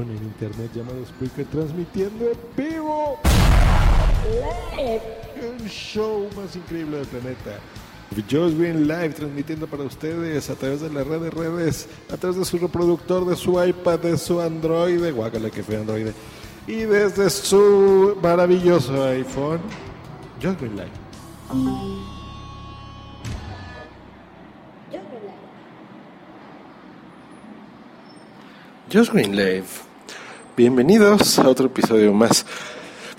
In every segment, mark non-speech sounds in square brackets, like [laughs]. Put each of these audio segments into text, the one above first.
En internet llamado Spreaker, transmitiendo en vivo el show más increíble del planeta. Josh Green Live transmitiendo para ustedes a través de las redes redes, a través de su reproductor, de su iPad, de su Android, guácala que fue Android, y desde su maravilloso iPhone, Josh Green Live. Josh Green Live. Bienvenidos a otro episodio más.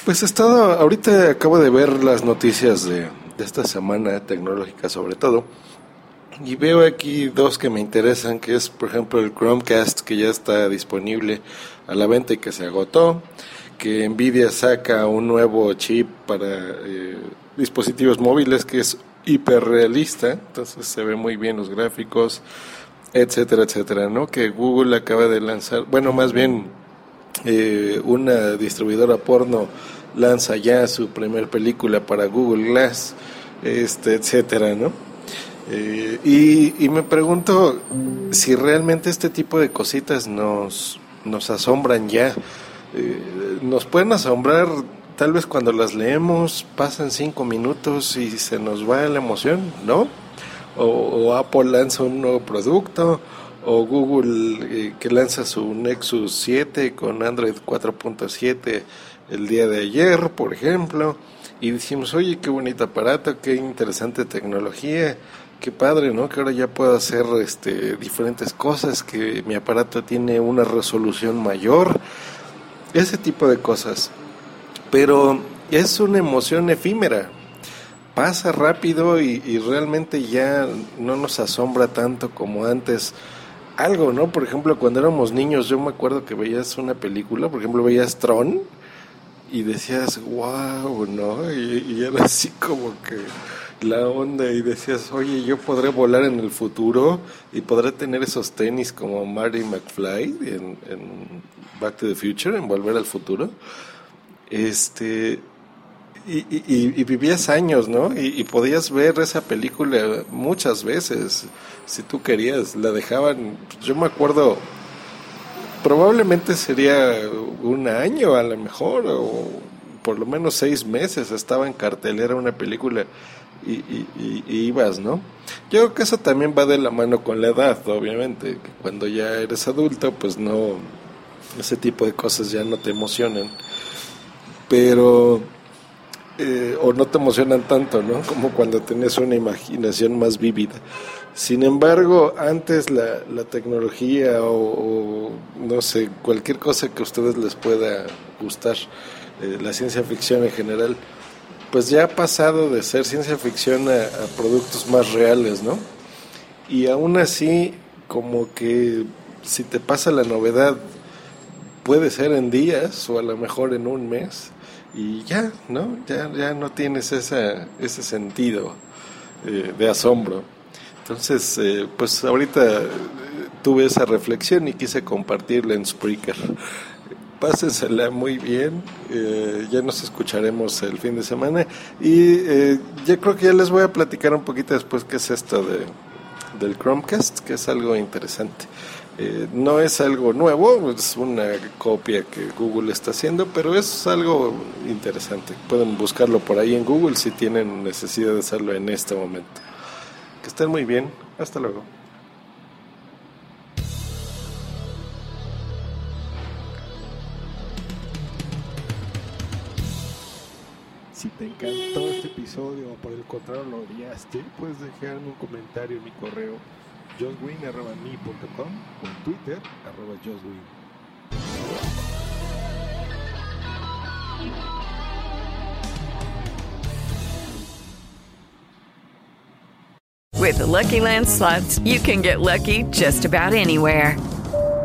Pues he estado, ahorita acabo de ver las noticias de, esta semana tecnológica sobre todo. Y veo aquí dos que me interesan, que es por ejemplo el Chromecast que ya está disponible a la venta y que se agotó, que Nvidia saca un nuevo chip para eh, dispositivos móviles que es hiperrealista, entonces se ve muy bien los gráficos, etcétera, etcétera, ¿no? Que Google acaba de lanzar, bueno, más bien eh, una distribuidora porno lanza ya su primer película para Google Glass, este, etcétera, ¿no? Eh, y, y, me pregunto si realmente este tipo de cositas nos, nos asombran ya. Eh, nos pueden asombrar tal vez cuando las leemos, pasan cinco minutos y se nos va la emoción, ¿no? O, o Apple lanza un nuevo producto, o Google eh, que lanza su Nexus 7 con Android 4.7 el día de ayer, por ejemplo, y decimos, oye, qué bonito aparato, qué interesante tecnología, qué padre, ¿no? Que ahora ya puedo hacer este, diferentes cosas, que mi aparato tiene una resolución mayor, ese tipo de cosas. Pero es una emoción efímera, pasa rápido y realmente ya no nos asombra tanto como antes algo, ¿no? Por ejemplo, cuando éramos niños, yo me acuerdo que veías una película, por ejemplo, veías Tron y decías, wow, ¿no? Y, era así como que la onda y decías, oye, yo podré volar en el futuro y podré tener esos tenis como Marty McFly en, en Back to the Future, en Volver al Futuro. Este, y, y, y, vivías años, ¿no? Y, y, podías ver esa película muchas veces, si tú querías. La dejaban, yo me acuerdo, probablemente sería un año a lo mejor, o por lo menos seis meses estaba en cartelera una película y, ibas, ¿no? Yo creo que eso también va de la mano con la edad, obviamente, que cuando ya eres adulto, pues no, ese tipo de cosas ya no te emocionan. Pero o no te emocionan tanto, ¿no? [laughs] Como cuando tenés una imaginación más vívida. Sin embargo, antes la, la tecnología o, no sé, cualquier cosa que a ustedes les pueda gustar, eh, la ciencia ficción en general, pues ya ha pasado de ser ciencia ficción a, a productos más reales, ¿no? Y aún así, como que si te pasa la novedad, puede ser en días o a lo mejor en un mes y ya, ¿no? Ya, ya no tienes esa, ese sentido eh, de asombro. Entonces, eh, pues ahorita tuve esa reflexión y quise compartirla en Spreaker. Pásensela muy bien, eh, ya nos escucharemos el fin de semana y eh, yo creo que ya les voy a platicar un poquito después qué es esto de, del Chromecast, que es algo interesante. Eh, no es algo nuevo, es una copia que Google está haciendo, pero es algo interesante. Pueden buscarlo por ahí en Google si tienen necesidad de hacerlo en este momento. Que estén muy bien. Hasta luego. Si te encantó este episodio o por el contrario lo odiaste, puedes dejarme un comentario en mi correo joswin.me.com o en Twitter arroba joswin. With the Lucky Land slots, you can get lucky just about anywhere.